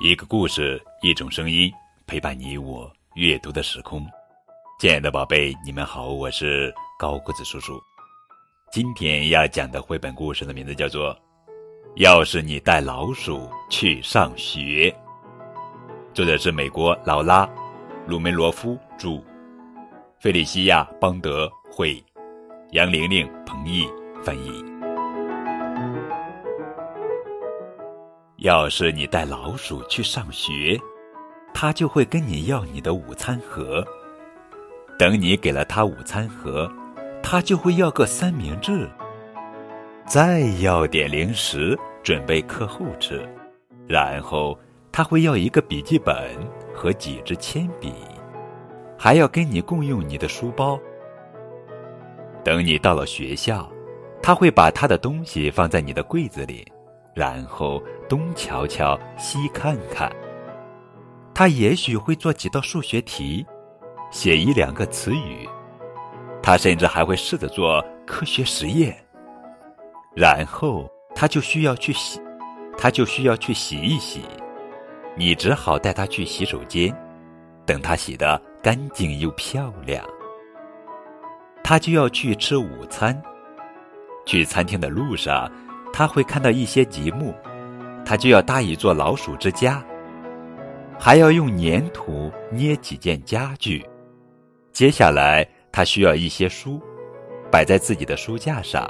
一个故事，一种声音，陪伴你我阅读的时空。亲爱的宝贝，你们好，我是高个子叔叔。今天要讲的绘本故事的名字叫做《要是你带老鼠去上学》，作者是美国劳拉·鲁梅罗夫著，费里西亚·邦德绘，杨玲玲、彭毅翻译。要是你带老鼠去上学，它就会跟你要你的午餐盒。等你给了它午餐盒，它就会要个三明治，再要点零食准备课后吃。然后它会要一个笔记本和几支铅笔，还要跟你共用你的书包。等你到了学校，他会把他的东西放在你的柜子里。然后东瞧瞧，西看看。他也许会做几道数学题，写一两个词语。他甚至还会试着做科学实验。然后他就需要去洗，他就需要去洗一洗。你只好带他去洗手间，等他洗得干净又漂亮。他就要去吃午餐。去餐厅的路上。他会看到一些积木，他就要搭一座老鼠之家，还要用粘土捏几件家具。接下来，他需要一些书，摆在自己的书架上，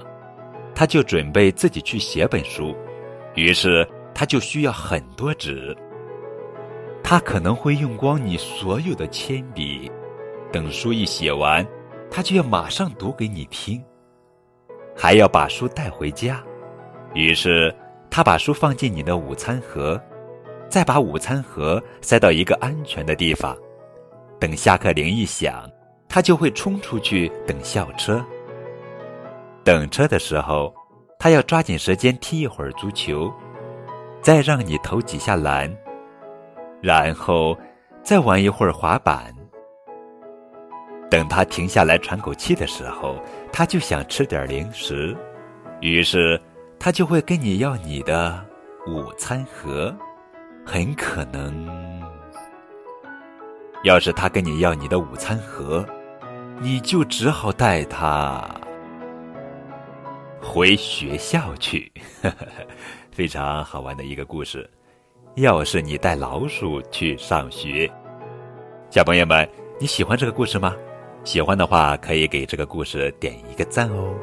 他就准备自己去写本书。于是，他就需要很多纸。他可能会用光你所有的铅笔，等书一写完，他就要马上读给你听，还要把书带回家。于是，他把书放进你的午餐盒，再把午餐盒塞到一个安全的地方。等下课铃一响，他就会冲出去等校车。等车的时候，他要抓紧时间踢一会儿足球，再让你投几下篮，然后再玩一会儿滑板。等他停下来喘口气的时候，他就想吃点零食，于是。他就会跟你要你的午餐盒，很可能，要是他跟你要你的午餐盒，你就只好带他回学校去。非常好玩的一个故事。要是你带老鼠去上学，小朋友们，你喜欢这个故事吗？喜欢的话，可以给这个故事点一个赞哦。